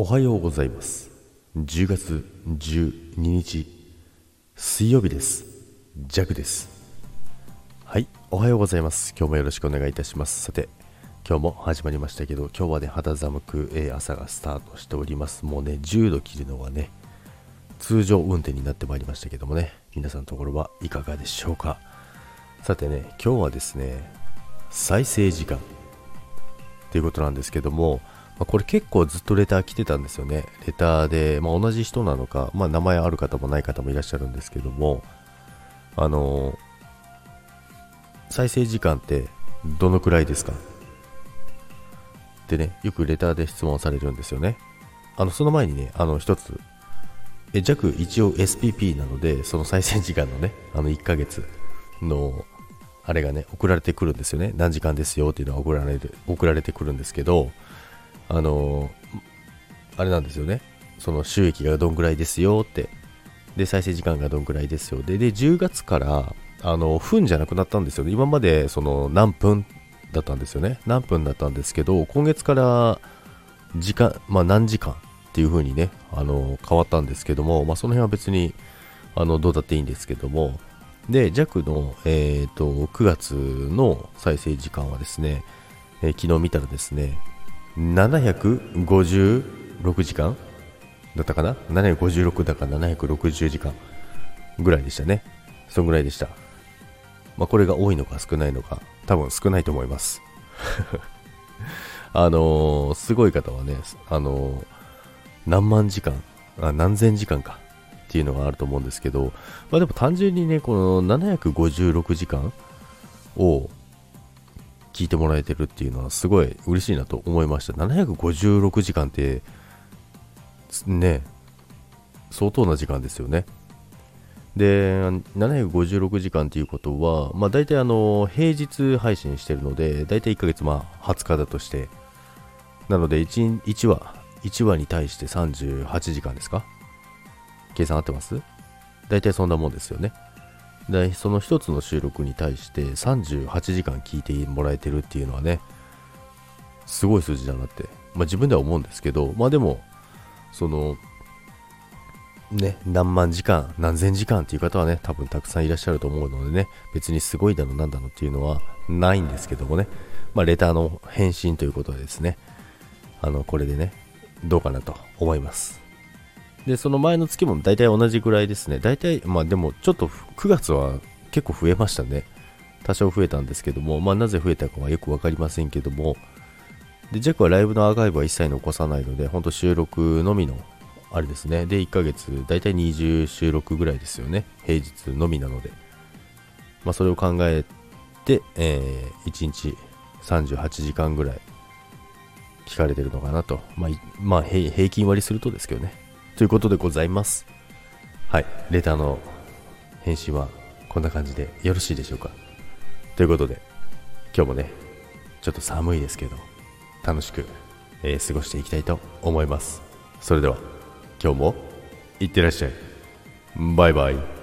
おはようございます。10月12日水曜日です。ジャグです。はいおはようございます。今日もよろしくお願いいたします。さて今日も始まりましたけど今日はね肌寒く、え、朝がスタートしております。もうね10度切るのはね通常運転になってまいりましたけどもね皆さんのところはいかがでしょうか。さてね今日はですね再生時間ということなんですけども、まあ、これ結構ずっとレター来てたんですよね。レターで、まあ、同じ人なのか、まあ、名前ある方もない方もいらっしゃるんですけども、あのー、再生時間ってどのくらいですか？ってね、よくレターで質問されるんですよね。あの、その前にね、あの、一つ、え、弱一応 SPP なので、その再生時間のね、あの1ヶ月のあれがね、送られてくるんですよね。何時間ですよっていうのが送られる送られてくるんですけど、あの、あれなんですよね。その収益がどんぐらいですよって。で、再生時間がどんぐらいですよ。で、で10月から、あの、分じゃなくなったんですよね。今まで、その、何分だったんですよね。何分だったんですけど、今月から、時間、まあ何時間っていう風にね、あの、変わったんですけども、まあその辺は別に、あの、どうだっていいんですけども、で、弱の、えーと、9月の再生時間はですね、えー、昨日見たらですね、756時間？だったかな ?756 だか760時間ぐらいでしたね。そんぐらいでした。まあ、これが多いのか少ないのか、多分少ないと思います。あのー、すごい方はね、あのー、何万時間？あ、何千時間か？っていうのがあると思うんですけど、まあでも単純にね、この756時間を聞いてもらえてるっていうのはすごい嬉しいなと思いました。756時間って、ね、相当な時間ですよね。で、756時間っていうことは、まあ大体あの、平日配信してるので、大体1ヶ月まあ20日だとして、なので 1, 1話、1話に対して38時間ですか？計算合ってます？大体そんなもんですよね。で、その一つの収録に対して38時間聞いてもらえてるっていうのはね、すごい数字だなって、まあ自分では思うんですけど、まあでも、その、ね、何万時間、何千時間っていう方はね、多分たくさんいらっしゃると思うのでね、別にすごいだのなんだのっていうのはないんですけどもね、まあレターの返信ということでですね、あの、これでね、どうかなと思います。で、その前の月も大体同じぐらいですね。大体、まあでもちょっと9月は結構増えましたね。多少増えたんですけども、まあなぜ増えたかはよくわかりませんけども、で、ジャックはライブのアーカイブは一切残さないので、ほんと収録のみの、あれですね。で、1ヶ月、大体20収録ぐらいですよね。平日のみなので。まあそれを考えて、えー、1日38時間ぐらい聞かれてるのかなと。まあ、まあ、平均割りするとですけどね。ということでございます。はい、レターの返信はこんな感じでよろしいでしょうか。ということで、今日もね、ちょっと寒いですけど、楽しく、えー、過ごしていきたいと思います。それでは、今日もいってらっしゃい。バイバイ。